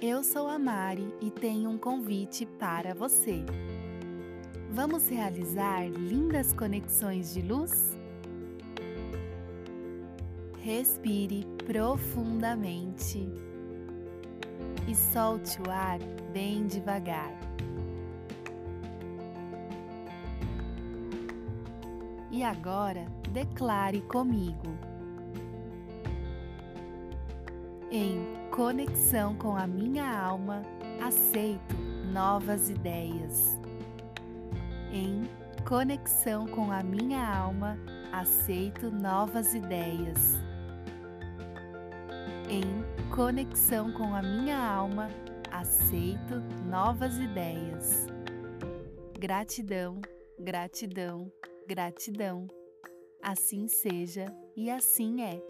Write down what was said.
Eu sou a Mari e tenho um convite para você. Vamos realizar lindas conexões de luz? Respire profundamente e solte o ar bem devagar. E agora declare comigo. Em conexão com a minha alma, aceito novas ideias. Em conexão com a minha alma, aceito novas ideias. Em conexão com a minha alma, aceito novas ideias. Gratidão, gratidão, gratidão. Assim seja e assim é.